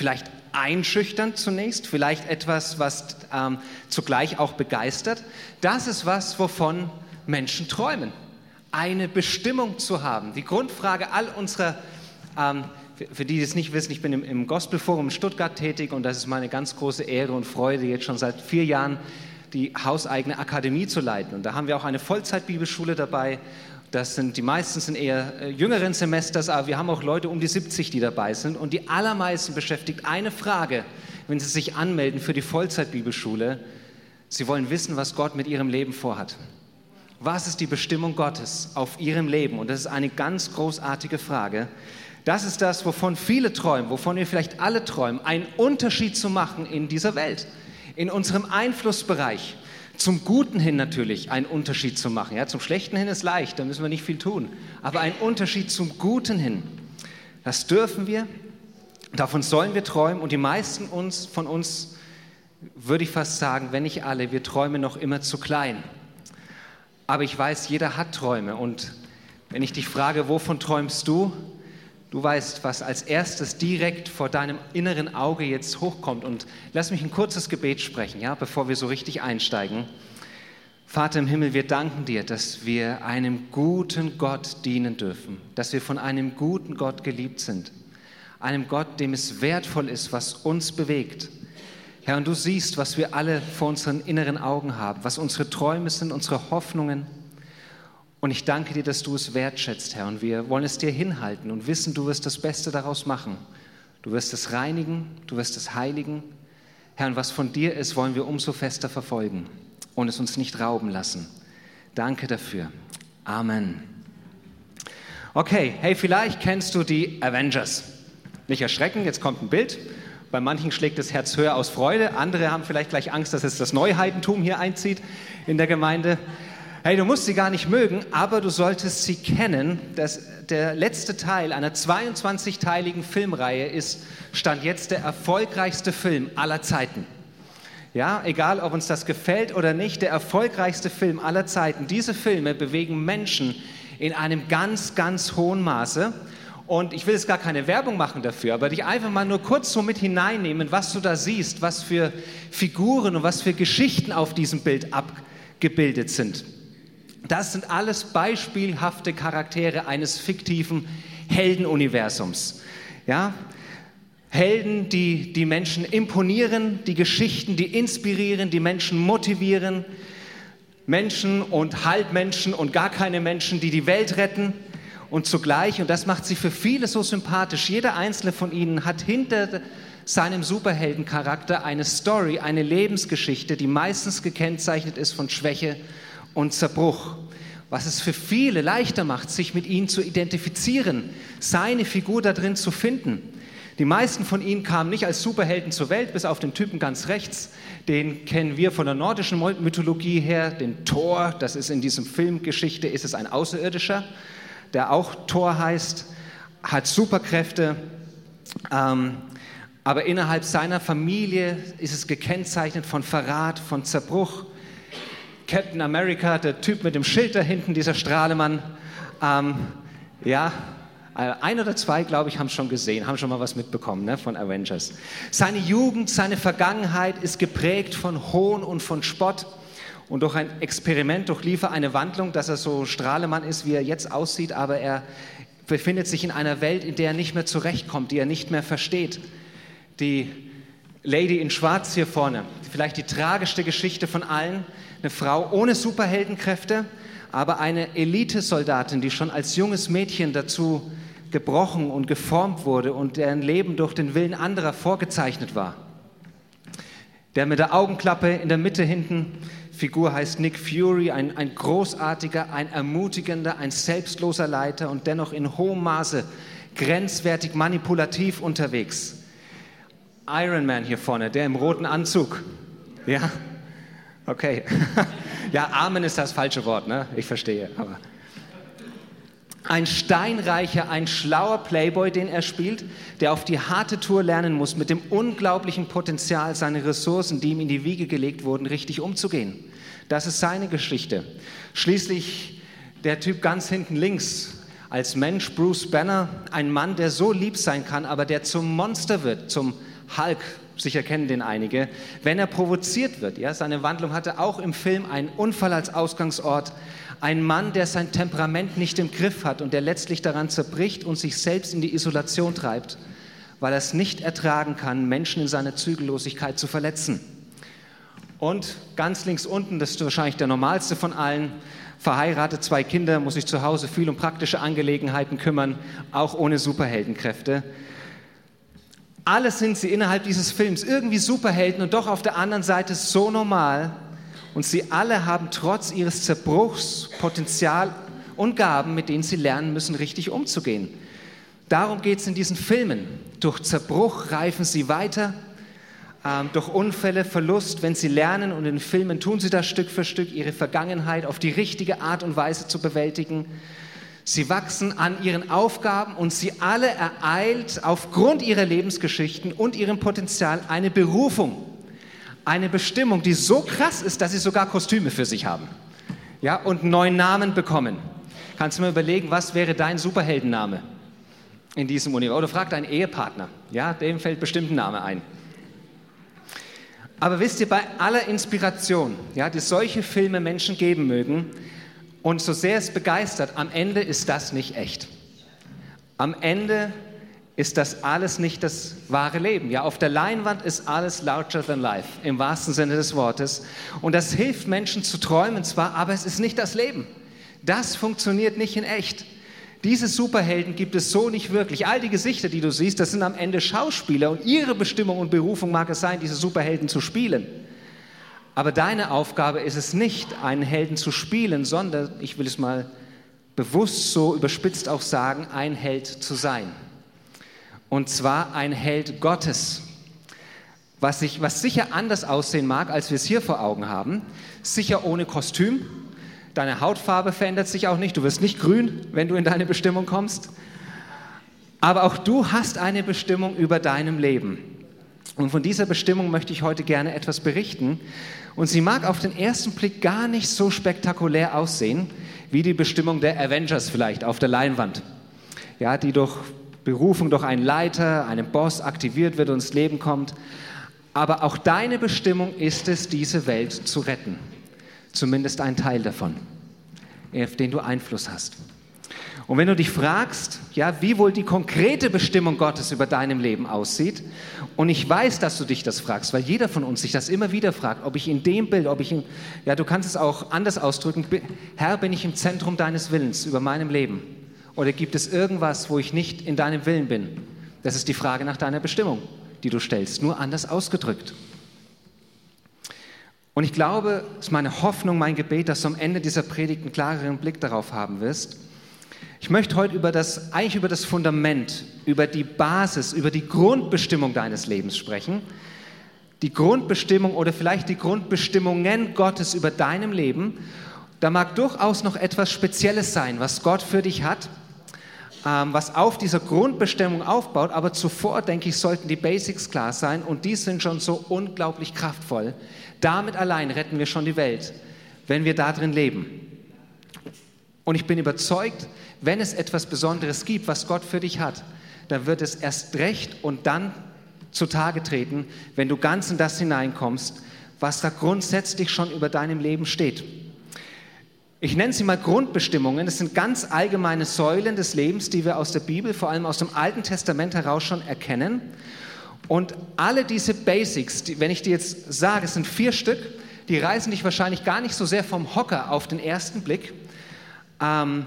vielleicht einschüchternd zunächst, vielleicht etwas, was ähm, zugleich auch begeistert. Das ist was, wovon Menschen träumen. Eine Bestimmung zu haben. Die Grundfrage all unserer, ähm, für die, die es nicht wissen, ich bin im, im Gospelforum in Stuttgart tätig und das ist meine ganz große Ehre und Freude, jetzt schon seit vier Jahren die hauseigene Akademie zu leiten. Und da haben wir auch eine Vollzeitbibelschule dabei. Das sind, die meisten sind eher äh, jüngeren Semesters, aber wir haben auch Leute um die 70, die dabei sind. Und die allermeisten beschäftigt eine Frage, wenn sie sich anmelden für die Vollzeitbibelschule. Sie wollen wissen, was Gott mit ihrem Leben vorhat. Was ist die Bestimmung Gottes auf ihrem Leben? Und das ist eine ganz großartige Frage. Das ist das, wovon viele träumen, wovon wir vielleicht alle träumen, einen Unterschied zu machen in dieser Welt in unserem Einflussbereich zum Guten hin natürlich einen Unterschied zu machen. Ja, zum Schlechten hin ist leicht, da müssen wir nicht viel tun. Aber einen Unterschied zum Guten hin, das dürfen wir, davon sollen wir träumen. Und die meisten uns, von uns, würde ich fast sagen, wenn nicht alle, wir träumen noch immer zu klein. Aber ich weiß, jeder hat Träume. Und wenn ich dich frage, wovon träumst du? Du weißt, was als erstes direkt vor deinem inneren Auge jetzt hochkommt. Und lass mich ein kurzes Gebet sprechen, ja, bevor wir so richtig einsteigen. Vater im Himmel, wir danken dir, dass wir einem guten Gott dienen dürfen, dass wir von einem guten Gott geliebt sind, einem Gott, dem es wertvoll ist, was uns bewegt. Herr, und du siehst, was wir alle vor unseren inneren Augen haben, was unsere Träume sind, unsere Hoffnungen, und ich danke dir, dass du es wertschätzt, Herr. Und wir wollen es dir hinhalten und wissen, du wirst das Beste daraus machen. Du wirst es reinigen, du wirst es heiligen. Herr, und was von dir ist, wollen wir umso fester verfolgen und es uns nicht rauben lassen. Danke dafür. Amen. Okay, hey, vielleicht kennst du die Avengers. Nicht erschrecken, jetzt kommt ein Bild. Bei manchen schlägt das Herz höher aus Freude, andere haben vielleicht gleich Angst, dass es das Neuheitentum hier einzieht in der Gemeinde. Hey, du musst sie gar nicht mögen, aber du solltest sie kennen. Das, der letzte Teil einer 22-teiligen Filmreihe ist, stand jetzt der erfolgreichste Film aller Zeiten. Ja, egal ob uns das gefällt oder nicht, der erfolgreichste Film aller Zeiten. Diese Filme bewegen Menschen in einem ganz, ganz hohen Maße. Und ich will jetzt gar keine Werbung machen dafür, aber dich einfach mal nur kurz so mit hineinnehmen, was du da siehst, was für Figuren und was für Geschichten auf diesem Bild abgebildet sind. Das sind alles beispielhafte Charaktere eines fiktiven Heldenuniversums. Ja? Helden, die die Menschen imponieren, die Geschichten, die inspirieren, die Menschen motivieren. Menschen und Halbmenschen und gar keine Menschen, die die Welt retten. Und zugleich, und das macht sie für viele so sympathisch, jeder einzelne von ihnen hat hinter seinem Superheldencharakter eine Story, eine Lebensgeschichte, die meistens gekennzeichnet ist von Schwäche und Zerbruch, was es für viele leichter macht, sich mit ihnen zu identifizieren, seine Figur da drin zu finden. Die meisten von ihnen kamen nicht als Superhelden zur Welt, bis auf den Typen ganz rechts. Den kennen wir von der nordischen Mythologie her, den Thor. Das ist in diesem Filmgeschichte, ist es ein Außerirdischer, der auch Thor heißt, hat Superkräfte. Ähm, aber innerhalb seiner Familie ist es gekennzeichnet von Verrat, von Zerbruch, Captain America, der Typ mit dem Schild da hinten, dieser Strahlemann. Ähm, ja, äh, ein oder zwei, glaube ich, haben schon gesehen, haben schon mal was mitbekommen ne, von Avengers. Seine Jugend, seine Vergangenheit ist geprägt von Hohn und von Spott. Und durch ein Experiment durchlief er eine Wandlung, dass er so Strahlemann ist, wie er jetzt aussieht, aber er befindet sich in einer Welt, in der er nicht mehr zurechtkommt, die er nicht mehr versteht. Die Lady in Schwarz hier vorne, vielleicht die tragischste Geschichte von allen, eine Frau ohne Superheldenkräfte, aber eine Elitesoldatin, die schon als junges Mädchen dazu gebrochen und geformt wurde und deren Leben durch den Willen anderer vorgezeichnet war. Der mit der Augenklappe in der Mitte hinten, Figur heißt Nick Fury, ein, ein großartiger, ein ermutigender, ein selbstloser Leiter und dennoch in hohem Maße grenzwertig manipulativ unterwegs. Iron Man hier vorne, der im roten Anzug. Ja, Okay. ja, Amen ist das falsche Wort, ne? Ich verstehe. Aber ein steinreicher, ein schlauer Playboy, den er spielt, der auf die harte Tour lernen muss, mit dem unglaublichen Potenzial, seine Ressourcen, die ihm in die Wiege gelegt wurden, richtig umzugehen. Das ist seine Geschichte. Schließlich der Typ ganz hinten links, als Mensch Bruce Banner, ein Mann, der so lieb sein kann, aber der zum Monster wird, zum Hulk, sicher kennen den einige, wenn er provoziert wird. Ja, seine Wandlung hatte auch im Film einen Unfall als Ausgangsort. Ein Mann, der sein Temperament nicht im Griff hat und der letztlich daran zerbricht und sich selbst in die Isolation treibt, weil er es nicht ertragen kann, Menschen in seiner Zügellosigkeit zu verletzen. Und ganz links unten, das ist wahrscheinlich der normalste von allen, verheiratet, zwei Kinder, muss sich zu Hause viel um praktische Angelegenheiten kümmern, auch ohne Superheldenkräfte. Alles sind sie innerhalb dieses Films irgendwie Superhelden und doch auf der anderen Seite so normal. Und sie alle haben trotz ihres Zerbruchs Potenzial und Gaben, mit denen sie lernen müssen, richtig umzugehen. Darum geht es in diesen Filmen. Durch Zerbruch reifen sie weiter, ähm, durch Unfälle, Verlust, wenn sie lernen und in Filmen tun sie das Stück für Stück, ihre Vergangenheit auf die richtige Art und Weise zu bewältigen. Sie wachsen an ihren Aufgaben und sie alle ereilt aufgrund ihrer Lebensgeschichten und ihrem Potenzial eine Berufung, eine Bestimmung, die so krass ist, dass sie sogar Kostüme für sich haben ja, und neuen Namen bekommen. Kannst du mir überlegen, was wäre dein Superheldenname in diesem Universum? Oder frag deinen Ehepartner, ja, dem fällt bestimmt ein Name ein. Aber wisst ihr, bei aller Inspiration, ja, die solche Filme Menschen geben mögen, und so sehr es begeistert, am Ende ist das nicht echt. Am Ende ist das alles nicht das wahre Leben. Ja, auf der Leinwand ist alles larger than life, im wahrsten Sinne des Wortes. Und das hilft Menschen zu träumen zwar, aber es ist nicht das Leben. Das funktioniert nicht in echt. Diese Superhelden gibt es so nicht wirklich. All die Gesichter, die du siehst, das sind am Ende Schauspieler und ihre Bestimmung und Berufung mag es sein, diese Superhelden zu spielen. Aber deine Aufgabe ist es nicht, einen Helden zu spielen, sondern, ich will es mal bewusst so überspitzt auch sagen, ein Held zu sein. Und zwar ein Held Gottes. Was, ich, was sicher anders aussehen mag, als wir es hier vor Augen haben. Sicher ohne Kostüm, Deine Hautfarbe verändert sich auch nicht. Du wirst nicht grün, wenn du in deine Bestimmung kommst. Aber auch du hast eine Bestimmung über deinem Leben. Und von dieser Bestimmung möchte ich heute gerne etwas berichten. Und sie mag auf den ersten Blick gar nicht so spektakulär aussehen, wie die Bestimmung der Avengers vielleicht auf der Leinwand. Ja, die durch Berufung durch einen Leiter, einen Boss aktiviert wird und ins Leben kommt. Aber auch deine Bestimmung ist es, diese Welt zu retten. Zumindest ein Teil davon, auf den du Einfluss hast. Und wenn du dich fragst, ja, wie wohl die konkrete Bestimmung Gottes über deinem Leben aussieht, und ich weiß, dass du dich das fragst, weil jeder von uns sich das immer wieder fragt, ob ich in dem Bild, ob ich in, ja, du kannst es auch anders ausdrücken, Herr, bin ich im Zentrum deines Willens über meinem Leben? Oder gibt es irgendwas, wo ich nicht in deinem Willen bin? Das ist die Frage nach deiner Bestimmung, die du stellst, nur anders ausgedrückt. Und ich glaube, es ist meine Hoffnung, mein Gebet, dass du am Ende dieser Predigt einen klareren Blick darauf haben wirst. Ich möchte heute über das, eigentlich über das Fundament, über die Basis, über die Grundbestimmung deines Lebens sprechen. Die Grundbestimmung oder vielleicht die Grundbestimmungen Gottes über deinem Leben. Da mag durchaus noch etwas Spezielles sein, was Gott für dich hat, ähm, was auf dieser Grundbestimmung aufbaut. Aber zuvor, denke ich, sollten die Basics klar sein und die sind schon so unglaublich kraftvoll, damit allein retten wir schon die Welt, wenn wir darin leben. Und ich bin überzeugt, wenn es etwas Besonderes gibt, was Gott für dich hat, dann wird es erst recht und dann zutage treten, wenn du ganz in das hineinkommst, was da grundsätzlich schon über deinem Leben steht. Ich nenne sie mal Grundbestimmungen. Das sind ganz allgemeine Säulen des Lebens, die wir aus der Bibel, vor allem aus dem Alten Testament heraus schon erkennen. Und alle diese Basics, die, wenn ich dir jetzt sage, es sind vier Stück, die reißen dich wahrscheinlich gar nicht so sehr vom Hocker auf den ersten Blick. Ähm,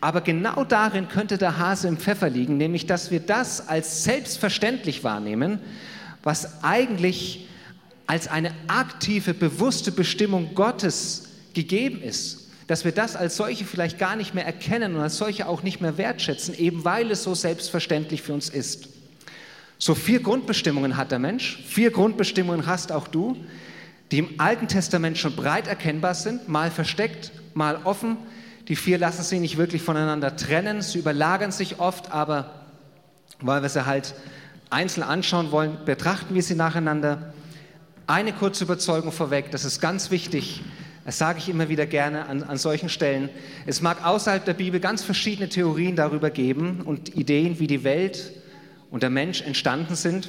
aber genau darin könnte der Hase im Pfeffer liegen, nämlich dass wir das als selbstverständlich wahrnehmen, was eigentlich als eine aktive, bewusste Bestimmung Gottes gegeben ist. Dass wir das als solche vielleicht gar nicht mehr erkennen und als solche auch nicht mehr wertschätzen, eben weil es so selbstverständlich für uns ist. So vier Grundbestimmungen hat der Mensch, vier Grundbestimmungen hast auch du, die im Alten Testament schon breit erkennbar sind, mal versteckt, mal offen. Die vier lassen sich nicht wirklich voneinander trennen, sie überlagern sich oft, aber weil wir sie halt einzeln anschauen wollen, betrachten wir sie nacheinander. Eine kurze Überzeugung vorweg, das ist ganz wichtig, Das sage ich immer wieder gerne an, an solchen Stellen. Es mag außerhalb der Bibel ganz verschiedene Theorien darüber geben und Ideen, wie die Welt und der Mensch entstanden sind.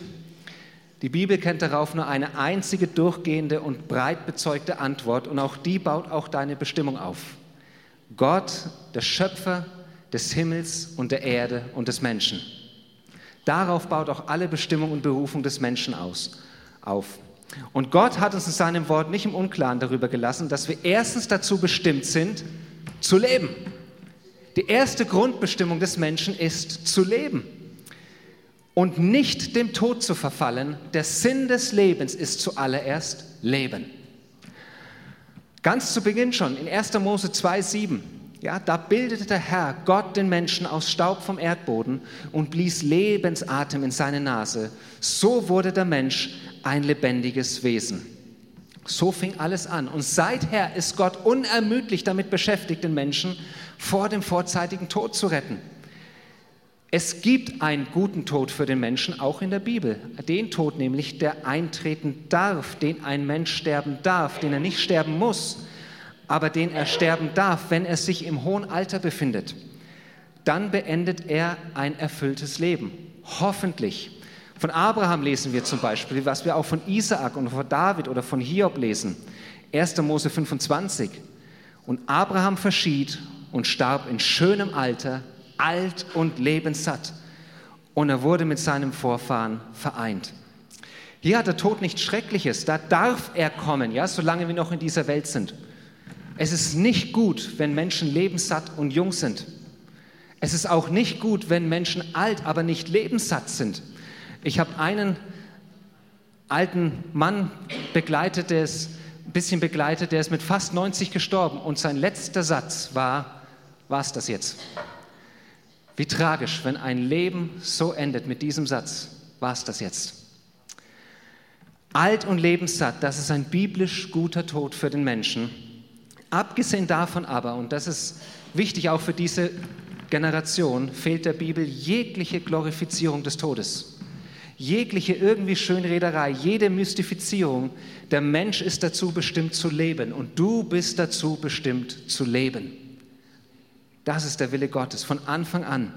Die Bibel kennt darauf nur eine einzige durchgehende und breit bezeugte Antwort und auch die baut auch deine Bestimmung auf. Gott, der Schöpfer des Himmels und der Erde und des Menschen. Darauf baut auch alle Bestimmung und Berufung des Menschen aus, auf. Und Gott hat uns in seinem Wort nicht im Unklaren darüber gelassen, dass wir erstens dazu bestimmt sind, zu leben. Die erste Grundbestimmung des Menschen ist zu leben und nicht dem Tod zu verfallen. Der Sinn des Lebens ist zuallererst Leben. Ganz zu Beginn schon in 1. Mose 2,7 ja, da bildete der Herr Gott den Menschen aus Staub vom Erdboden und blies Lebensatem in seine Nase. So wurde der Mensch ein lebendiges Wesen. So fing alles an. Und seither ist Gott unermüdlich damit beschäftigt, den Menschen vor dem vorzeitigen Tod zu retten. Es gibt einen guten Tod für den Menschen, auch in der Bibel. Den Tod nämlich, der eintreten darf, den ein Mensch sterben darf, den er nicht sterben muss aber den er sterben darf, wenn er sich im hohen Alter befindet, dann beendet er ein erfülltes Leben. Hoffentlich. Von Abraham lesen wir zum Beispiel, was wir auch von Isaak und von David oder von Hiob lesen. 1. Mose 25. Und Abraham verschied und starb in schönem Alter, alt und lebenssatt. Und er wurde mit seinem Vorfahren vereint. Hier hat der Tod nichts Schreckliches, da darf er kommen, ja, solange wir noch in dieser Welt sind. Es ist nicht gut, wenn Menschen lebenssatt und jung sind. Es ist auch nicht gut, wenn Menschen alt, aber nicht lebenssatt sind. Ich habe einen alten Mann begleitet, der ist ein bisschen begleitet, der ist mit fast 90 gestorben und sein letzter Satz war, war es das jetzt? Wie tragisch, wenn ein Leben so endet mit diesem Satz, war es das jetzt? Alt und lebenssatt, das ist ein biblisch guter Tod für den Menschen. Abgesehen davon aber, und das ist wichtig auch für diese Generation, fehlt der Bibel jegliche Glorifizierung des Todes. Jegliche irgendwie Schönrederei, jede Mystifizierung. Der Mensch ist dazu bestimmt zu leben und du bist dazu bestimmt zu leben. Das ist der Wille Gottes von Anfang an.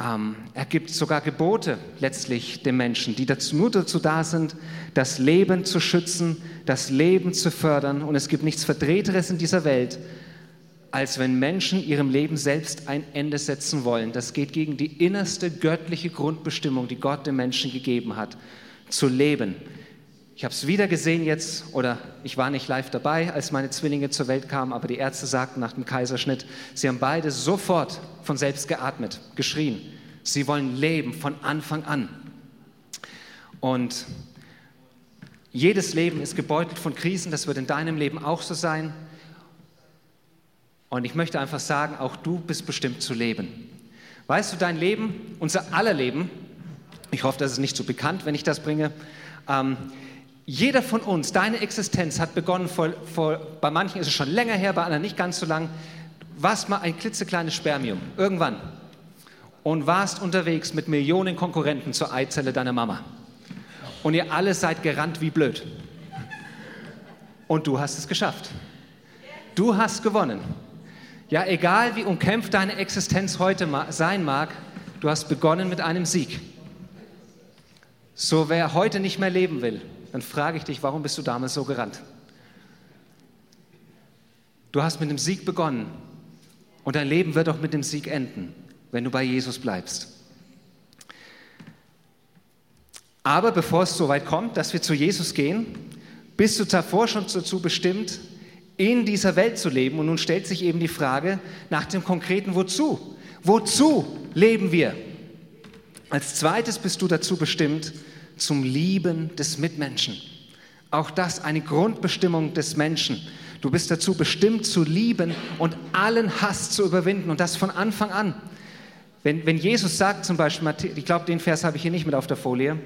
Ähm, er gibt sogar Gebote letztlich den Menschen, die dazu, nur dazu da sind, das Leben zu schützen, das Leben zu fördern. Und es gibt nichts Verdrehteres in dieser Welt, als wenn Menschen ihrem Leben selbst ein Ende setzen wollen. Das geht gegen die innerste göttliche Grundbestimmung, die Gott dem Menschen gegeben hat, zu leben. Ich habe es wieder gesehen jetzt, oder ich war nicht live dabei, als meine Zwillinge zur Welt kamen, aber die Ärzte sagten nach dem Kaiserschnitt, sie haben beide sofort von selbst geatmet, geschrien. Sie wollen leben von Anfang an. Und jedes Leben ist gebeutelt von Krisen, das wird in deinem Leben auch so sein. Und ich möchte einfach sagen, auch du bist bestimmt zu leben. Weißt du, dein Leben, unser aller Leben, ich hoffe, das ist nicht so bekannt, wenn ich das bringe, ähm, jeder von uns, deine Existenz hat begonnen, vor, vor, bei manchen ist es schon länger her, bei anderen nicht ganz so lang, warst mal ein klitzekleines Spermium, irgendwann. Und warst unterwegs mit Millionen Konkurrenten zur Eizelle deiner Mama. Und ihr alle seid gerannt wie blöd. Und du hast es geschafft. Du hast gewonnen. Ja, egal wie umkämpft deine Existenz heute sein mag, du hast begonnen mit einem Sieg. So wer heute nicht mehr leben will, dann frage ich dich, warum bist du damals so gerannt? Du hast mit dem Sieg begonnen und dein Leben wird auch mit dem Sieg enden, wenn du bei Jesus bleibst. Aber bevor es so weit kommt, dass wir zu Jesus gehen, bist du davor schon dazu bestimmt, in dieser Welt zu leben. Und nun stellt sich eben die Frage nach dem konkreten Wozu. Wozu leben wir? Als zweites bist du dazu bestimmt, zum Lieben des Mitmenschen. Auch das eine Grundbestimmung des Menschen. Du bist dazu bestimmt zu lieben und allen Hass zu überwinden und das von Anfang an. Wenn, wenn Jesus sagt zum Beispiel, ich glaube, den Vers habe ich hier nicht mit auf der Folie,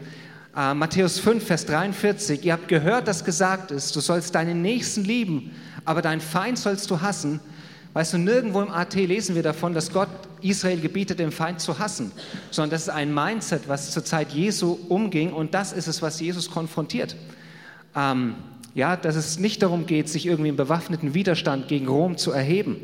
äh, Matthäus 5, Vers 43, ihr habt gehört, dass gesagt ist, du sollst deinen Nächsten lieben, aber deinen Feind sollst du hassen. Weißt du, nirgendwo im AT lesen wir davon, dass Gott Israel gebietet, den Feind zu hassen, sondern das ist ein Mindset, was zur Zeit Jesu umging und das ist es, was Jesus konfrontiert. Ähm, ja, dass es nicht darum geht, sich irgendwie im bewaffneten Widerstand gegen Rom zu erheben.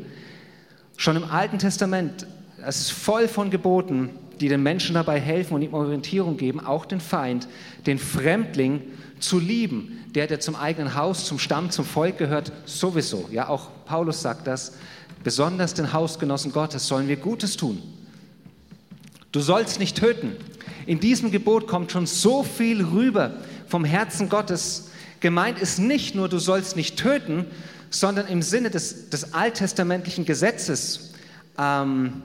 Schon im Alten Testament, es ist voll von Geboten, die den Menschen dabei helfen und ihm Orientierung geben, auch den Feind, den Fremdling zu lieben, der, der zum eigenen Haus, zum Stamm, zum Volk gehört, sowieso. Ja, auch Paulus sagt das. Besonders den Hausgenossen Gottes sollen wir Gutes tun. Du sollst nicht töten. In diesem Gebot kommt schon so viel rüber vom Herzen Gottes. Gemeint ist nicht nur, du sollst nicht töten, sondern im Sinne des, des alttestamentlichen Gesetzes ähm,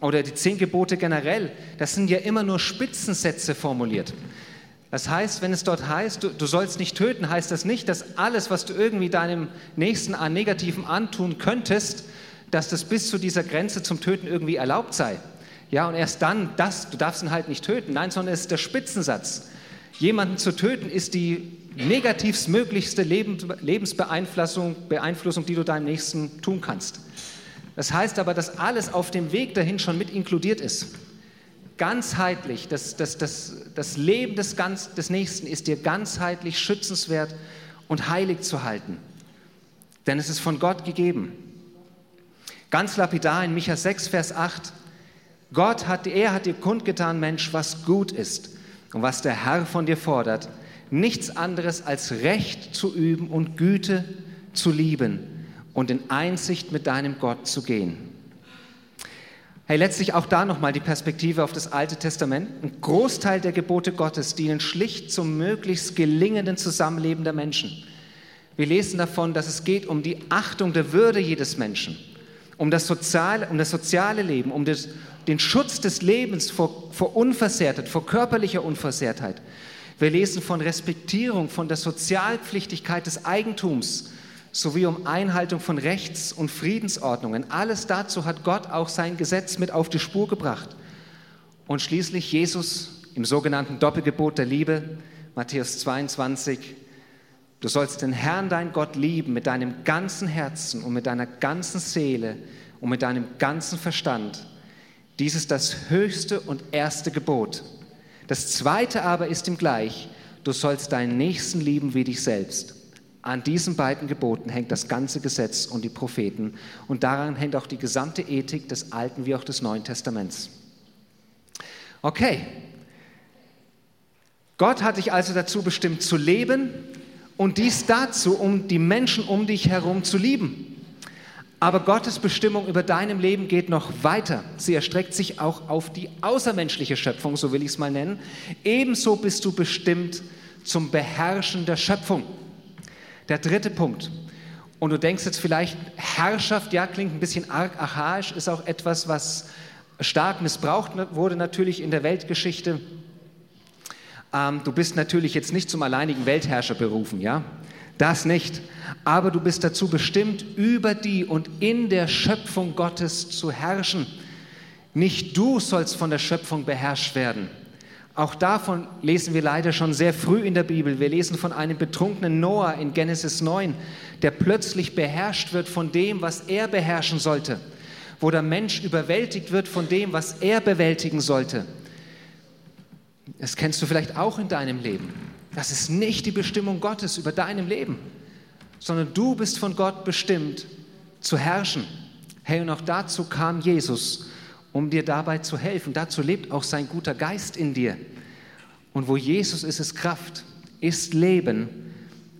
oder die zehn Gebote generell, das sind ja immer nur Spitzensätze formuliert. Das heißt, wenn es dort heißt, du, du, sollst nicht töten, heißt das nicht, dass alles, was du irgendwie deinem Nächsten an Negativen antun könntest, dass das bis zu dieser Grenze zum Töten irgendwie erlaubt sei. Ja, und erst dann, das, du darfst ihn halt nicht töten. Nein, sondern es ist der Spitzensatz. Jemanden zu töten ist die negativstmöglichste Lebensbeeinflussung, Beeinflussung, die du deinem Nächsten tun kannst. Das heißt aber, dass alles auf dem Weg dahin schon mit inkludiert ist ganzheitlich, das, das, das, das Leben des, ganz, des Nächsten ist dir ganzheitlich schützenswert und heilig zu halten. Denn es ist von Gott gegeben. Ganz lapidar in Micha 6, Vers 8. Gott hat, er hat dir kundgetan, Mensch, was gut ist und was der Herr von dir fordert. Nichts anderes als Recht zu üben und Güte zu lieben und in Einsicht mit deinem Gott zu gehen. Hey, letztlich auch da nochmal die Perspektive auf das Alte Testament. Ein Großteil der Gebote Gottes dienen schlicht zum möglichst gelingenden Zusammenleben der Menschen. Wir lesen davon, dass es geht um die Achtung der Würde jedes Menschen, um das soziale, um das soziale Leben, um das, den Schutz des Lebens vor, vor Unversehrtheit, vor körperlicher Unversehrtheit. Wir lesen von Respektierung, von der Sozialpflichtigkeit des Eigentums, sowie um Einhaltung von Rechts- und Friedensordnungen. Alles dazu hat Gott auch sein Gesetz mit auf die Spur gebracht. Und schließlich Jesus im sogenannten Doppelgebot der Liebe, Matthäus 22, du sollst den Herrn, dein Gott, lieben mit deinem ganzen Herzen und mit deiner ganzen Seele und mit deinem ganzen Verstand. Dies ist das höchste und erste Gebot. Das zweite aber ist ihm gleich, du sollst deinen Nächsten lieben wie dich selbst. An diesen beiden Geboten hängt das ganze Gesetz und die Propheten und daran hängt auch die gesamte Ethik des Alten wie auch des Neuen Testaments. Okay, Gott hat dich also dazu bestimmt zu leben und dies dazu, um die Menschen um dich herum zu lieben. Aber Gottes Bestimmung über deinem Leben geht noch weiter. Sie erstreckt sich auch auf die außermenschliche Schöpfung, so will ich es mal nennen. Ebenso bist du bestimmt zum Beherrschen der Schöpfung. Der dritte Punkt. Und du denkst jetzt vielleicht, Herrschaft, ja, klingt ein bisschen arg archaisch, ist auch etwas, was stark missbraucht wurde natürlich in der Weltgeschichte. Ähm, du bist natürlich jetzt nicht zum alleinigen Weltherrscher berufen, ja? Das nicht. Aber du bist dazu bestimmt, über die und in der Schöpfung Gottes zu herrschen. Nicht du sollst von der Schöpfung beherrscht werden. Auch davon lesen wir leider schon sehr früh in der Bibel. Wir lesen von einem betrunkenen Noah in Genesis 9, der plötzlich beherrscht wird von dem, was er beherrschen sollte, wo der Mensch überwältigt wird von dem, was er bewältigen sollte. Das kennst du vielleicht auch in deinem Leben. Das ist nicht die Bestimmung Gottes über deinem Leben, sondern du bist von Gott bestimmt zu herrschen. Hey, und auch dazu kam Jesus um dir dabei zu helfen. Dazu lebt auch sein guter Geist in dir. Und wo Jesus ist, ist Kraft, ist Leben.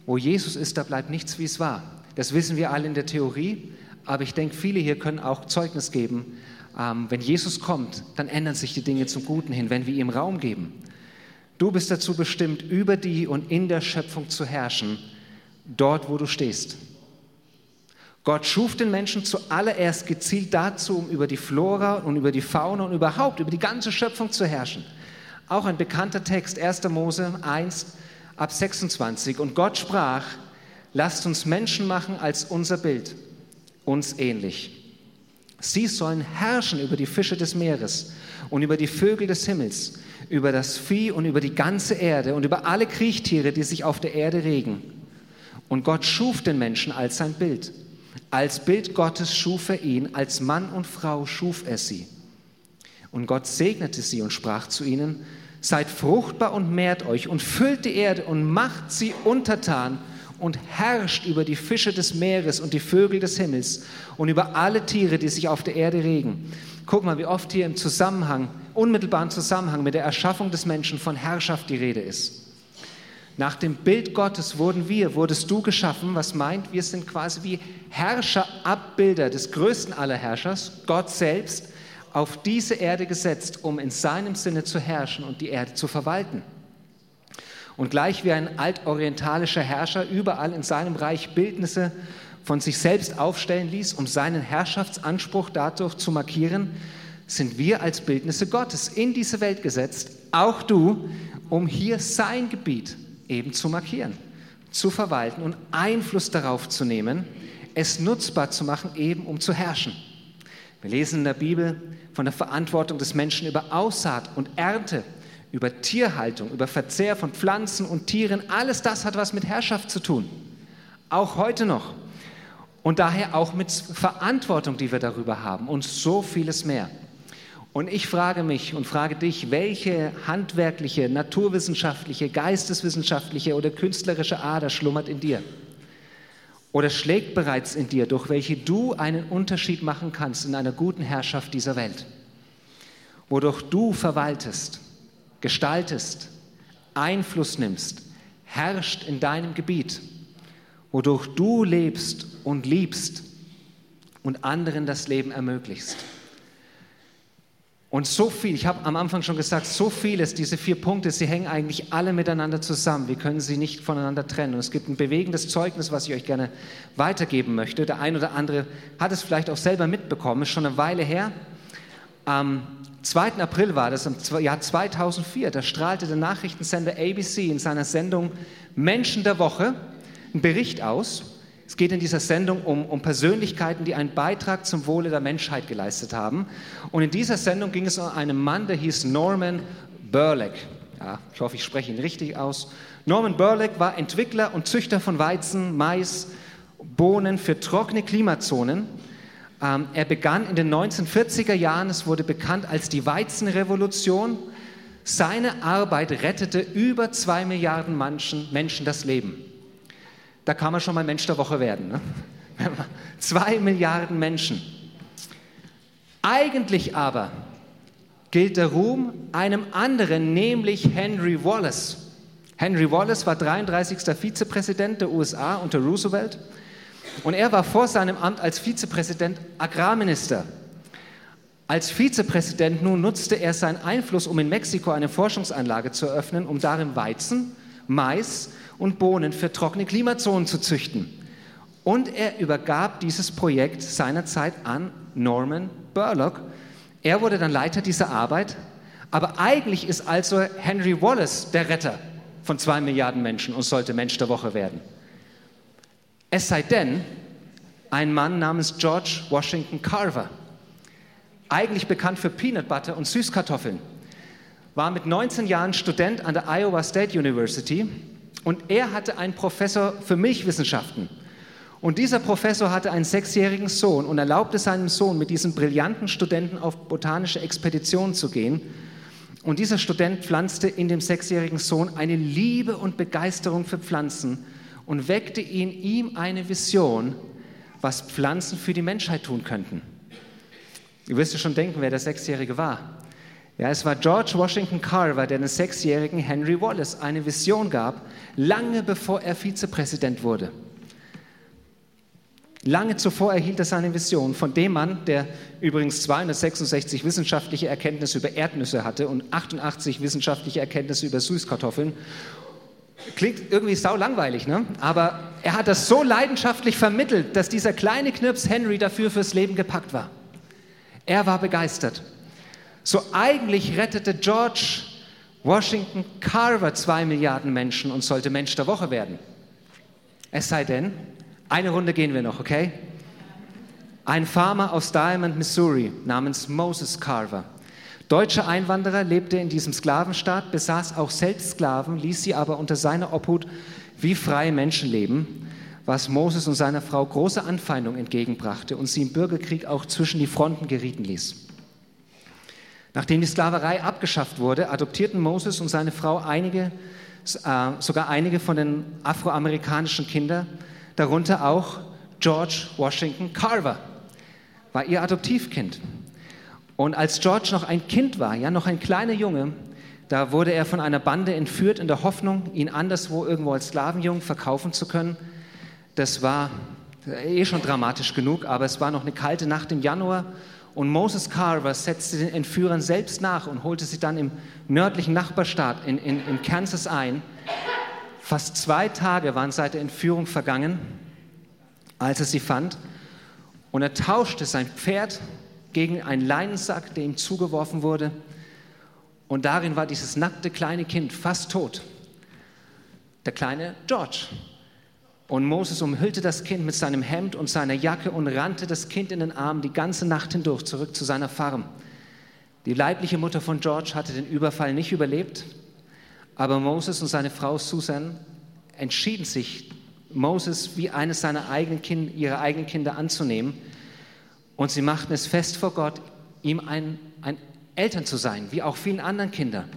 Wo Jesus ist, da bleibt nichts, wie es war. Das wissen wir alle in der Theorie, aber ich denke, viele hier können auch Zeugnis geben. Ähm, wenn Jesus kommt, dann ändern sich die Dinge zum Guten hin, wenn wir ihm Raum geben. Du bist dazu bestimmt, über die und in der Schöpfung zu herrschen, dort, wo du stehst. Gott schuf den Menschen zuallererst gezielt dazu, um über die Flora und über die Fauna und überhaupt über die ganze Schöpfung zu herrschen. Auch ein bekannter Text, 1. Mose 1 ab 26. Und Gott sprach, lasst uns Menschen machen als unser Bild, uns ähnlich. Sie sollen herrschen über die Fische des Meeres und über die Vögel des Himmels, über das Vieh und über die ganze Erde und über alle Kriechtiere, die sich auf der Erde regen. Und Gott schuf den Menschen als sein Bild. Als Bild Gottes schuf er ihn, als Mann und Frau schuf er sie. Und Gott segnete sie und sprach zu ihnen, seid fruchtbar und mehrt euch und füllt die Erde und macht sie untertan und herrscht über die Fische des Meeres und die Vögel des Himmels und über alle Tiere, die sich auf der Erde regen. Guck mal, wie oft hier im Zusammenhang, unmittelbaren Zusammenhang mit der Erschaffung des Menschen von Herrschaft die Rede ist. Nach dem Bild Gottes wurden wir, wurdest du geschaffen, was meint, wir sind quasi wie Herrscherabbilder des größten aller Herrschers, Gott selbst, auf diese Erde gesetzt, um in seinem Sinne zu herrschen und die Erde zu verwalten. Und gleich wie ein altorientalischer Herrscher überall in seinem Reich Bildnisse von sich selbst aufstellen ließ, um seinen Herrschaftsanspruch dadurch zu markieren, sind wir als Bildnisse Gottes in diese Welt gesetzt, auch du, um hier sein Gebiet eben zu markieren, zu verwalten und Einfluss darauf zu nehmen, es nutzbar zu machen, eben um zu herrschen. Wir lesen in der Bibel von der Verantwortung des Menschen über Aussaat und Ernte, über Tierhaltung, über Verzehr von Pflanzen und Tieren. Alles das hat was mit Herrschaft zu tun. Auch heute noch. Und daher auch mit Verantwortung, die wir darüber haben und so vieles mehr. Und ich frage mich und frage dich, welche handwerkliche, naturwissenschaftliche, geisteswissenschaftliche oder künstlerische Ader schlummert in dir? Oder schlägt bereits in dir, durch welche du einen Unterschied machen kannst in einer guten Herrschaft dieser Welt? Wodurch du verwaltest, gestaltest, Einfluss nimmst, herrscht in deinem Gebiet, wodurch du lebst und liebst und anderen das Leben ermöglicht. Und so viel, ich habe am Anfang schon gesagt, so vieles, diese vier Punkte, sie hängen eigentlich alle miteinander zusammen. Wir können sie nicht voneinander trennen. Und es gibt ein bewegendes Zeugnis, was ich euch gerne weitergeben möchte. Der ein oder andere hat es vielleicht auch selber mitbekommen, ist schon eine Weile her. Am 2. April war das, im Jahr 2004, da strahlte der Nachrichtensender ABC in seiner Sendung Menschen der Woche einen Bericht aus es geht in dieser Sendung um, um, Persönlichkeiten, die einen Beitrag zum Wohle der Menschheit geleistet haben. Und in dieser Sendung ging es um einen Mann, der hieß Norman Burleck. Ja, ich hoffe, ich spreche ihn richtig aus. Norman Burleck war Entwickler und Züchter von Weizen, Mais, Bohnen für trockene Klimazonen. Ähm, er begann in den 1940er Jahren, es wurde bekannt als die Weizenrevolution. Seine Arbeit rettete über zwei Milliarden Menschen, Menschen das Leben da kann man schon mal Mensch der Woche werden. Ne? Zwei Milliarden Menschen. Eigentlich aber gilt der Ruhm einem anderen, nämlich Henry Wallace. Henry Wallace war 33. Vizepräsident der USA unter Roosevelt und er war vor seinem Amt als Vizepräsident Agrarminister. Als Vizepräsident nun nutzte er seinen Einfluss, um in Mexiko eine Forschungsanlage zu eröffnen, um darin Weizen, Mais und Bohnen für trockene Klimazonen zu züchten. Und er übergab dieses Projekt seinerzeit an Norman Burlock. Er wurde dann Leiter dieser Arbeit. Aber eigentlich ist also Henry Wallace der Retter von zwei Milliarden Menschen und sollte Mensch der Woche werden. Es sei denn, ein Mann namens George Washington Carver, eigentlich bekannt für Peanut Butter und Süßkartoffeln, war mit 19 Jahren Student an der Iowa State University und er hatte einen Professor für Milchwissenschaften. Und dieser Professor hatte einen sechsjährigen Sohn und erlaubte seinem Sohn, mit diesem brillanten Studenten auf botanische Expeditionen zu gehen. Und dieser Student pflanzte in dem sechsjährigen Sohn eine Liebe und Begeisterung für Pflanzen und weckte in ihm eine Vision, was Pflanzen für die Menschheit tun könnten. Ihr wirst ja schon denken, wer der Sechsjährige war. Ja, es war George Washington Carver, der dem sechsjährigen Henry Wallace eine Vision gab, lange bevor er Vizepräsident wurde. Lange zuvor erhielt er seine Vision von dem Mann, der übrigens 266 wissenschaftliche Erkenntnisse über Erdnüsse hatte und 88 wissenschaftliche Erkenntnisse über Süßkartoffeln. Klingt irgendwie sau langweilig, ne? Aber er hat das so leidenschaftlich vermittelt, dass dieser kleine Knirps Henry dafür fürs Leben gepackt war. Er war begeistert. So eigentlich rettete George Washington Carver zwei Milliarden Menschen und sollte Mensch der Woche werden. Es sei denn, eine Runde gehen wir noch, okay? Ein Farmer aus Diamond, Missouri namens Moses Carver. Deutscher Einwanderer lebte in diesem Sklavenstaat, besaß auch selbst Sklaven, ließ sie aber unter seiner Obhut wie freie Menschen leben, was Moses und seiner Frau große Anfeindung entgegenbrachte und sie im Bürgerkrieg auch zwischen die Fronten gerieten ließ. Nachdem die Sklaverei abgeschafft wurde, adoptierten Moses und seine Frau einige äh, sogar einige von den afroamerikanischen Kindern, darunter auch George Washington Carver, war ihr Adoptivkind. Und als George noch ein Kind war, ja, noch ein kleiner Junge, da wurde er von einer Bande entführt in der Hoffnung, ihn anderswo irgendwo als Sklavenjungen verkaufen zu können. Das war eh schon dramatisch genug, aber es war noch eine kalte Nacht im Januar und Moses Carver setzte den Entführern selbst nach und holte sie dann im nördlichen Nachbarstaat in, in, in Kansas ein. Fast zwei Tage waren seit der Entführung vergangen, als er sie fand. Und er tauschte sein Pferd gegen einen Leinensack, der ihm zugeworfen wurde. Und darin war dieses nackte kleine Kind fast tot. Der kleine George. Und Moses umhüllte das Kind mit seinem Hemd und seiner Jacke und rannte das Kind in den Arm die ganze Nacht hindurch zurück zu seiner Farm. Die leibliche Mutter von George hatte den Überfall nicht überlebt, aber Moses und seine Frau Susan entschieden sich, Moses wie eines seiner eigenen kind, ihrer eigenen Kinder anzunehmen. Und sie machten es fest vor Gott, ihm ein, ein Eltern zu sein, wie auch vielen anderen Kindern.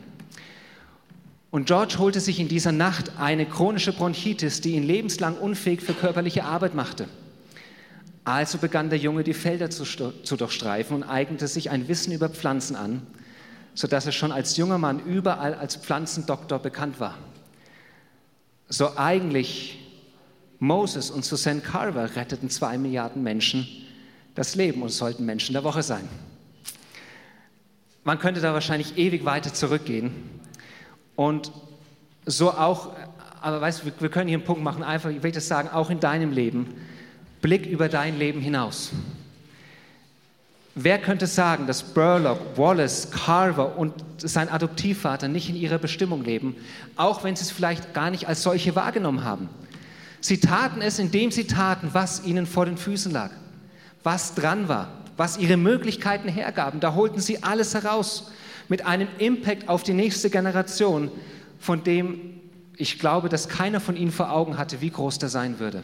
Und George holte sich in dieser Nacht eine chronische Bronchitis, die ihn lebenslang unfähig für körperliche Arbeit machte. Also begann der Junge die Felder zu, zu durchstreifen und eignete sich ein Wissen über Pflanzen an, sodass er schon als junger Mann überall als Pflanzendoktor bekannt war. So eigentlich Moses und Susanne Carver retteten zwei Milliarden Menschen das Leben und sollten Menschen der Woche sein. Man könnte da wahrscheinlich ewig weiter zurückgehen. Und so auch, aber weißt du, wir können hier einen Punkt machen, einfach, ich will das sagen, auch in deinem Leben, Blick über dein Leben hinaus. Wer könnte sagen, dass Burlock, Wallace, Carver und sein Adoptivvater nicht in ihrer Bestimmung leben, auch wenn sie es vielleicht gar nicht als solche wahrgenommen haben? Sie taten es, indem sie taten, was ihnen vor den Füßen lag, was dran war, was ihre Möglichkeiten hergaben. Da holten sie alles heraus mit einem Impact auf die nächste Generation, von dem ich glaube, dass keiner von ihnen vor Augen hatte, wie groß der sein würde.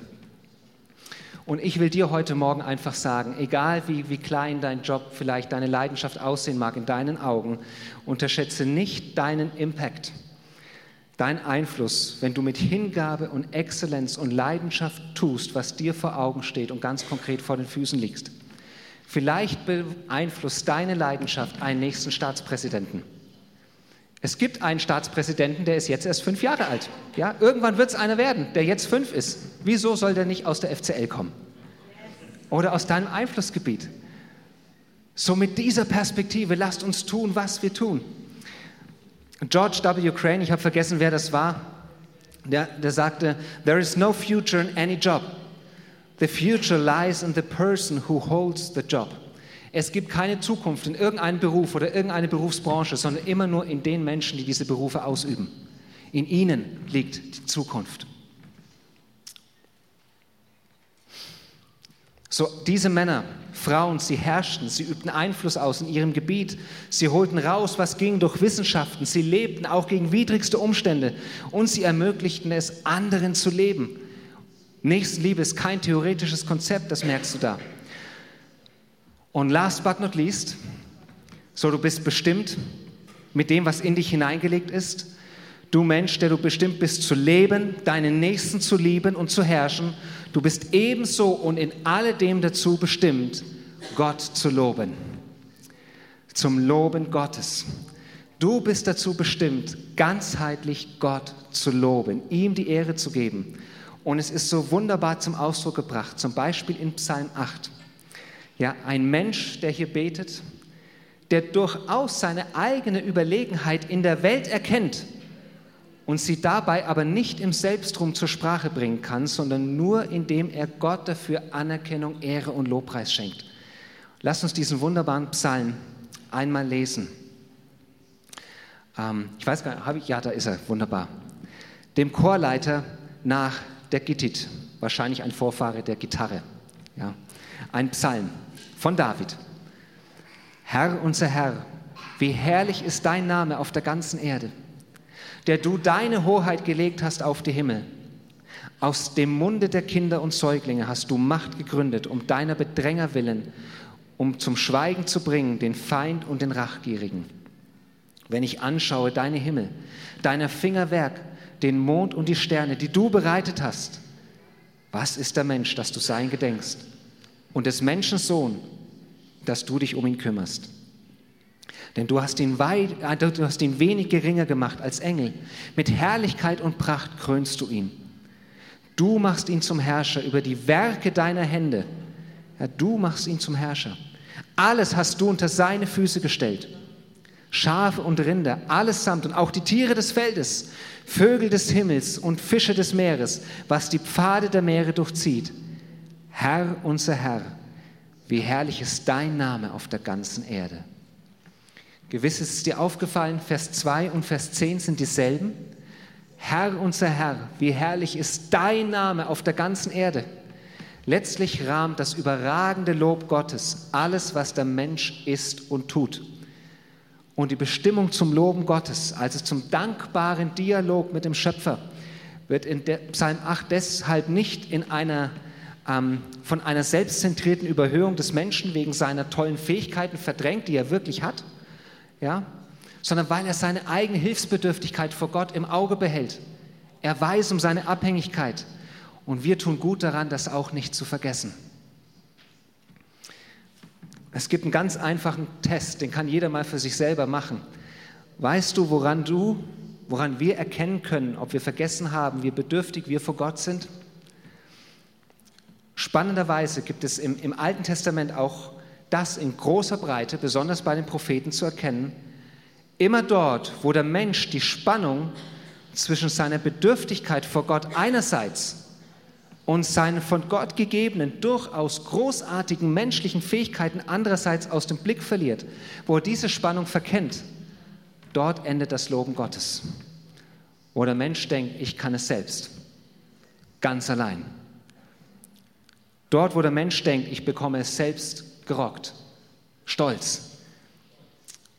Und ich will dir heute Morgen einfach sagen, egal wie, wie klein dein Job, vielleicht deine Leidenschaft aussehen mag in deinen Augen, unterschätze nicht deinen Impact, deinen Einfluss, wenn du mit Hingabe und Exzellenz und Leidenschaft tust, was dir vor Augen steht und ganz konkret vor den Füßen liegst. Vielleicht beeinflusst deine Leidenschaft einen nächsten Staatspräsidenten. Es gibt einen Staatspräsidenten, der ist jetzt erst fünf Jahre alt. Ja, irgendwann wird es einer werden, der jetzt fünf ist. Wieso soll der nicht aus der FCL kommen? Oder aus deinem Einflussgebiet? So mit dieser Perspektive lasst uns tun, was wir tun. George W. Crane, ich habe vergessen, wer das war, der, der sagte, There is no future in any job. The future lies in the person who holds the job. Es gibt keine Zukunft in irgendeinem Beruf oder irgendeine Berufsbranche, sondern immer nur in den Menschen, die diese Berufe ausüben. In ihnen liegt die Zukunft. So, diese Männer, Frauen, sie herrschten, sie übten Einfluss aus in ihrem Gebiet, sie holten raus, was ging durch Wissenschaften, sie lebten auch gegen widrigste Umstände und sie ermöglichten es, anderen zu leben. Nächstenliebe ist kein theoretisches Konzept, das merkst du da. Und last but not least, so du bist bestimmt mit dem, was in dich hineingelegt ist. Du Mensch, der du bestimmt bist zu leben, deinen Nächsten zu lieben und zu herrschen. Du bist ebenso und in alledem dazu bestimmt, Gott zu loben. Zum Loben Gottes. Du bist dazu bestimmt, ganzheitlich Gott zu loben, ihm die Ehre zu geben. Und es ist so wunderbar zum Ausdruck gebracht, zum Beispiel in Psalm 8. Ja, ein Mensch, der hier betet, der durchaus seine eigene Überlegenheit in der Welt erkennt und sie dabei aber nicht im Selbstrum zur Sprache bringen kann, sondern nur indem er Gott dafür Anerkennung, Ehre und Lobpreis schenkt. Lass uns diesen wunderbaren Psalm einmal lesen. Ähm, ich weiß gar nicht, habe ich, ja, da ist er, wunderbar. Dem Chorleiter nach der Gittit, wahrscheinlich ein Vorfahre der Gitarre. Ja. Ein Psalm von David. Herr unser Herr, wie herrlich ist dein Name auf der ganzen Erde, der du deine Hoheit gelegt hast auf die Himmel. Aus dem Munde der Kinder und Säuglinge hast du Macht gegründet, um deiner Bedränger willen, um zum Schweigen zu bringen den Feind und den Rachgierigen. Wenn ich anschaue deine Himmel, deiner Finger Werk, den Mond und die Sterne, die du bereitet hast. Was ist der Mensch, dass du sein gedenkst? Und des Menschen Sohn, dass du dich um ihn kümmerst. Denn du hast, ihn weit, äh, du hast ihn wenig geringer gemacht als Engel. Mit Herrlichkeit und Pracht krönst du ihn. Du machst ihn zum Herrscher über die Werke deiner Hände. Ja, du machst ihn zum Herrscher. Alles hast du unter seine Füße gestellt. Schafe und Rinder, allesamt und auch die Tiere des Feldes, Vögel des Himmels und Fische des Meeres, was die Pfade der Meere durchzieht. Herr, unser Herr, wie herrlich ist dein Name auf der ganzen Erde. Gewiss ist es dir aufgefallen, Vers 2 und Vers 10 sind dieselben. Herr, unser Herr, wie herrlich ist dein Name auf der ganzen Erde. Letztlich rahmt das überragende Lob Gottes alles, was der Mensch ist und tut. Und die Bestimmung zum Loben Gottes, also zum dankbaren Dialog mit dem Schöpfer, wird in Psalm 8 deshalb nicht in einer, ähm, von einer selbstzentrierten Überhöhung des Menschen wegen seiner tollen Fähigkeiten verdrängt, die er wirklich hat, ja? sondern weil er seine eigene Hilfsbedürftigkeit vor Gott im Auge behält. Er weiß um seine Abhängigkeit und wir tun gut daran, das auch nicht zu vergessen. Es gibt einen ganz einfachen Test, den kann jeder mal für sich selber machen. Weißt du, woran du, woran wir erkennen können, ob wir vergessen haben, wie bedürftig wir vor Gott sind? Spannenderweise gibt es im, im Alten Testament auch das in großer Breite, besonders bei den Propheten zu erkennen. Immer dort, wo der Mensch die Spannung zwischen seiner Bedürftigkeit vor Gott einerseits und seinen von Gott gegebenen, durchaus großartigen menschlichen Fähigkeiten andererseits aus dem Blick verliert, wo er diese Spannung verkennt, dort endet das Loben Gottes. Wo der Mensch denkt, ich kann es selbst, ganz allein. Dort, wo der Mensch denkt, ich bekomme es selbst gerockt, stolz.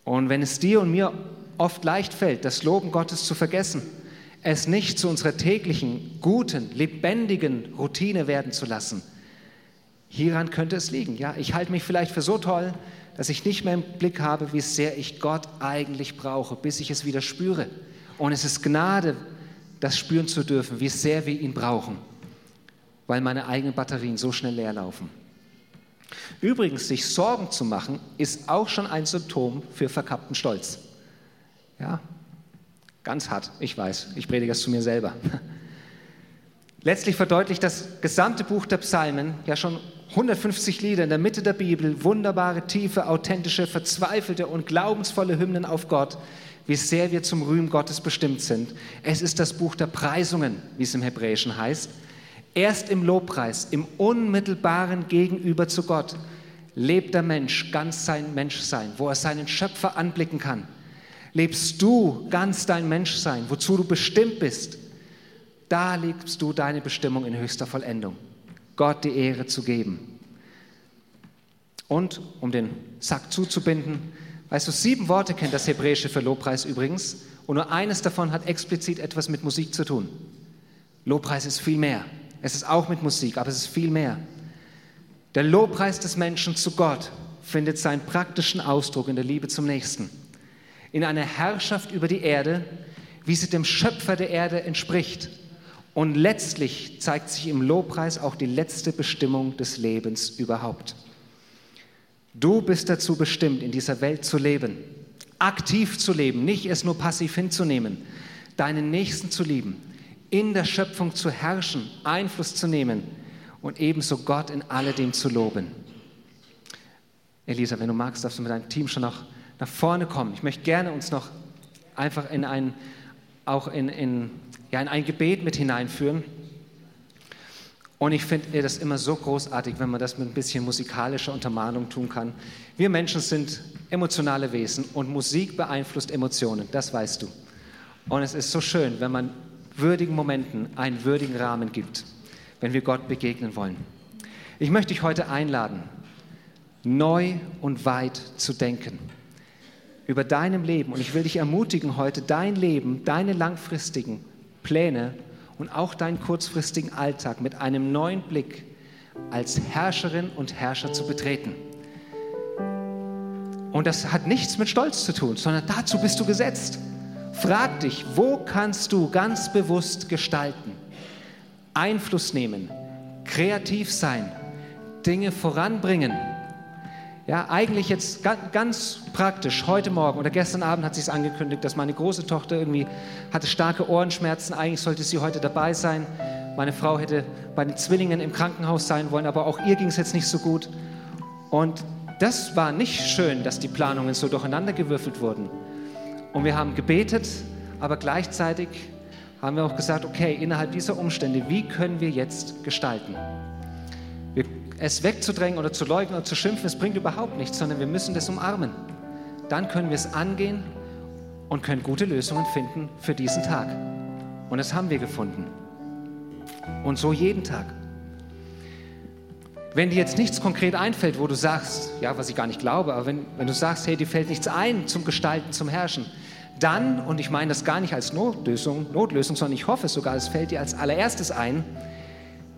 Und wenn es dir und mir oft leicht fällt, das Loben Gottes zu vergessen, es nicht zu unserer täglichen, guten, lebendigen Routine werden zu lassen, hieran könnte es liegen. Ja, ich halte mich vielleicht für so toll, dass ich nicht mehr im Blick habe, wie sehr ich Gott eigentlich brauche, bis ich es wieder spüre. Und es ist Gnade, das spüren zu dürfen, wie sehr wir ihn brauchen, weil meine eigenen Batterien so schnell leer laufen. Übrigens, sich Sorgen zu machen, ist auch schon ein Symptom für verkappten Stolz. Ja, ganz hart, ich weiß, ich predige es zu mir selber. Letztlich verdeutlicht das gesamte Buch der Psalmen, ja schon 150 Lieder in der Mitte der Bibel, wunderbare, tiefe, authentische, verzweifelte und glaubensvolle Hymnen auf Gott, wie sehr wir zum Rühmen Gottes bestimmt sind. Es ist das Buch der Preisungen, wie es im Hebräischen heißt. Erst im Lobpreis, im unmittelbaren Gegenüber zu Gott, lebt der Mensch ganz sein Menschsein, wo er seinen Schöpfer anblicken kann. Lebst du ganz dein Menschsein, wozu du bestimmt bist, da lebst du deine Bestimmung in höchster Vollendung. Gott die Ehre zu geben. Und, um den Sack zuzubinden, weißt du, sieben Worte kennt das Hebräische für Lobpreis übrigens, und nur eines davon hat explizit etwas mit Musik zu tun. Lobpreis ist viel mehr. Es ist auch mit Musik, aber es ist viel mehr. Der Lobpreis des Menschen zu Gott findet seinen praktischen Ausdruck in der Liebe zum Nächsten. In einer Herrschaft über die Erde, wie sie dem Schöpfer der Erde entspricht. Und letztlich zeigt sich im Lobpreis auch die letzte Bestimmung des Lebens überhaupt. Du bist dazu bestimmt, in dieser Welt zu leben, aktiv zu leben, nicht es nur passiv hinzunehmen, deinen Nächsten zu lieben, in der Schöpfung zu herrschen, Einfluss zu nehmen und ebenso Gott in alledem zu loben. Elisa, wenn du magst, darfst du mit deinem Team schon noch nach vorne kommen. Ich möchte gerne uns noch einfach in ein, auch in, in, ja, in ein Gebet mit hineinführen. Und ich finde das immer so großartig, wenn man das mit ein bisschen musikalischer Untermahnung tun kann. Wir Menschen sind emotionale Wesen und Musik beeinflusst Emotionen, das weißt du. Und es ist so schön, wenn man würdigen Momenten einen würdigen Rahmen gibt, wenn wir Gott begegnen wollen. Ich möchte dich heute einladen, neu und weit zu denken über deinem Leben. Und ich will dich ermutigen, heute dein Leben, deine langfristigen Pläne und auch deinen kurzfristigen Alltag mit einem neuen Blick als Herrscherin und Herrscher zu betreten. Und das hat nichts mit Stolz zu tun, sondern dazu bist du gesetzt Frag dich, wo kannst du ganz bewusst gestalten, Einfluss nehmen, kreativ sein, Dinge voranbringen. Ja, eigentlich jetzt ganz praktisch, heute Morgen oder gestern Abend hat sie es angekündigt, dass meine große Tochter irgendwie hatte starke Ohrenschmerzen. Eigentlich sollte sie heute dabei sein. Meine Frau hätte bei den Zwillingen im Krankenhaus sein wollen, aber auch ihr ging es jetzt nicht so gut. Und das war nicht schön, dass die Planungen so durcheinandergewürfelt wurden. Und wir haben gebetet, aber gleichzeitig haben wir auch gesagt, okay, innerhalb dieser Umstände, wie können wir jetzt gestalten? Es wegzudrängen oder zu leugnen oder zu schimpfen, es bringt überhaupt nichts, sondern wir müssen das umarmen. Dann können wir es angehen und können gute Lösungen finden für diesen Tag. Und das haben wir gefunden. Und so jeden Tag. Wenn dir jetzt nichts konkret einfällt, wo du sagst, ja, was ich gar nicht glaube, aber wenn, wenn du sagst, hey, dir fällt nichts ein zum Gestalten, zum Herrschen, dann, und ich meine das gar nicht als Notlösung, Notlösung, sondern ich hoffe sogar, es fällt dir als allererstes ein,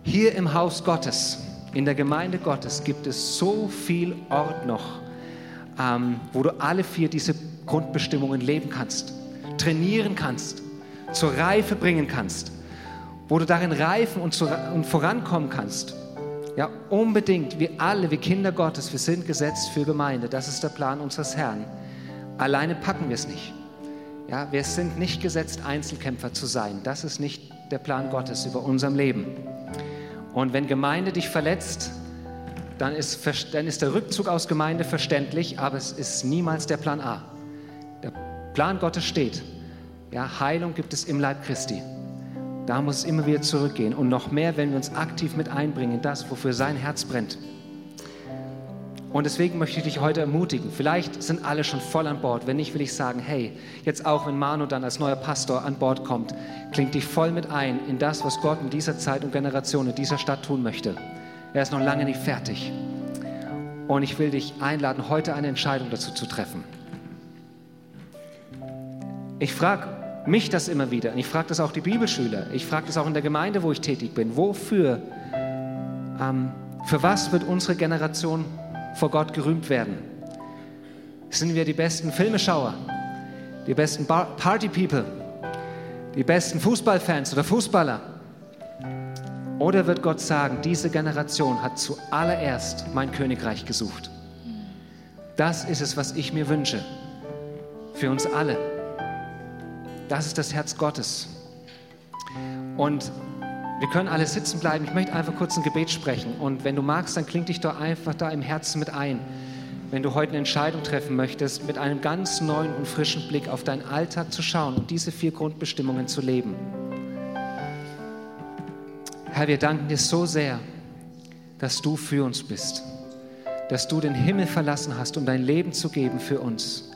hier im Haus Gottes, in der Gemeinde Gottes gibt es so viel Ort noch, ähm, wo du alle vier diese Grundbestimmungen leben kannst, trainieren kannst, zur Reife bringen kannst, wo du darin reifen und, zu, und vorankommen kannst. Ja, unbedingt, wir alle, wir Kinder Gottes, wir sind gesetzt für Gemeinde. Das ist der Plan unseres Herrn. Alleine packen wir es nicht. Ja, wir sind nicht gesetzt, Einzelkämpfer zu sein. Das ist nicht der Plan Gottes über unserem Leben. Und wenn Gemeinde dich verletzt, dann ist, dann ist der Rückzug aus Gemeinde verständlich, aber es ist niemals der Plan A. Der Plan Gottes steht. Ja, Heilung gibt es im Leib Christi. Da muss es immer wieder zurückgehen. Und noch mehr, wenn wir uns aktiv mit einbringen in das, wofür sein Herz brennt. Und deswegen möchte ich dich heute ermutigen. Vielleicht sind alle schon voll an Bord. Wenn nicht, will ich sagen, hey, jetzt auch wenn Manu dann als neuer Pastor an Bord kommt, klingt dich voll mit ein in das, was Gott in dieser Zeit und Generation in dieser Stadt tun möchte. Er ist noch lange nicht fertig. Und ich will dich einladen, heute eine Entscheidung dazu zu treffen. Ich frage mich das immer wieder. Und ich frage das auch die Bibelschüler. Ich frage das auch in der Gemeinde, wo ich tätig bin. Wofür, ähm, für was wird unsere Generation vor Gott gerühmt werden? Sind wir die besten Filmeschauer, die besten Party-People, die besten Fußballfans oder Fußballer? Oder wird Gott sagen, diese Generation hat zuallererst mein Königreich gesucht? Das ist es, was ich mir wünsche. Für uns alle. Das ist das Herz Gottes. Und wir können alle sitzen bleiben. Ich möchte einfach kurz ein Gebet sprechen. Und wenn du magst, dann klingt dich doch einfach da im Herzen mit ein. Wenn du heute eine Entscheidung treffen möchtest, mit einem ganz neuen und frischen Blick auf deinen Alltag zu schauen und diese vier Grundbestimmungen zu leben. Herr, wir danken dir so sehr, dass du für uns bist, dass du den Himmel verlassen hast, um dein Leben zu geben für uns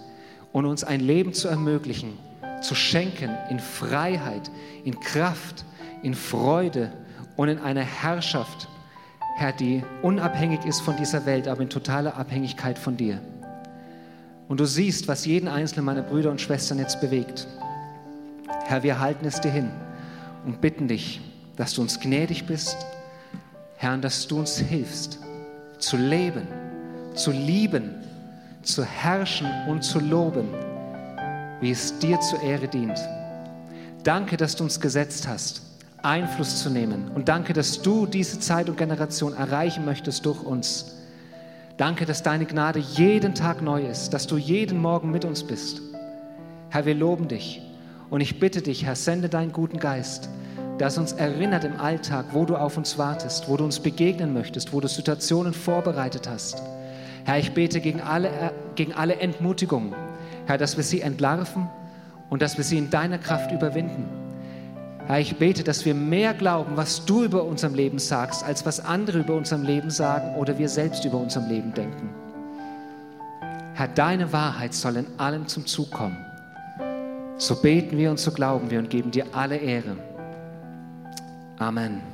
und uns ein Leben zu ermöglichen, zu schenken in Freiheit, in Kraft, in Freude und in einer Herrschaft, Herr, die unabhängig ist von dieser Welt, aber in totaler Abhängigkeit von dir. Und du siehst, was jeden einzelnen meiner Brüder und Schwestern jetzt bewegt. Herr, wir halten es dir hin und bitten dich, dass du uns gnädig bist, Herr, dass du uns hilfst, zu leben, zu lieben, zu herrschen und zu loben, wie es dir zur Ehre dient. Danke, dass du uns gesetzt hast Einfluss zu nehmen. Und danke, dass du diese Zeit und Generation erreichen möchtest durch uns. Danke, dass deine Gnade jeden Tag neu ist, dass du jeden Morgen mit uns bist. Herr, wir loben dich. Und ich bitte dich, Herr, sende deinen guten Geist, das uns erinnert im Alltag, wo du auf uns wartest, wo du uns begegnen möchtest, wo du Situationen vorbereitet hast. Herr, ich bete gegen alle, äh, gegen alle Entmutigungen, Herr, dass wir sie entlarven und dass wir sie in deiner Kraft überwinden. Herr, ich bete, dass wir mehr glauben, was du über unserem Leben sagst, als was andere über unserem Leben sagen oder wir selbst über unserem Leben denken. Herr, deine Wahrheit soll in allem zum Zug kommen. So beten wir und so glauben wir und geben dir alle Ehre. Amen.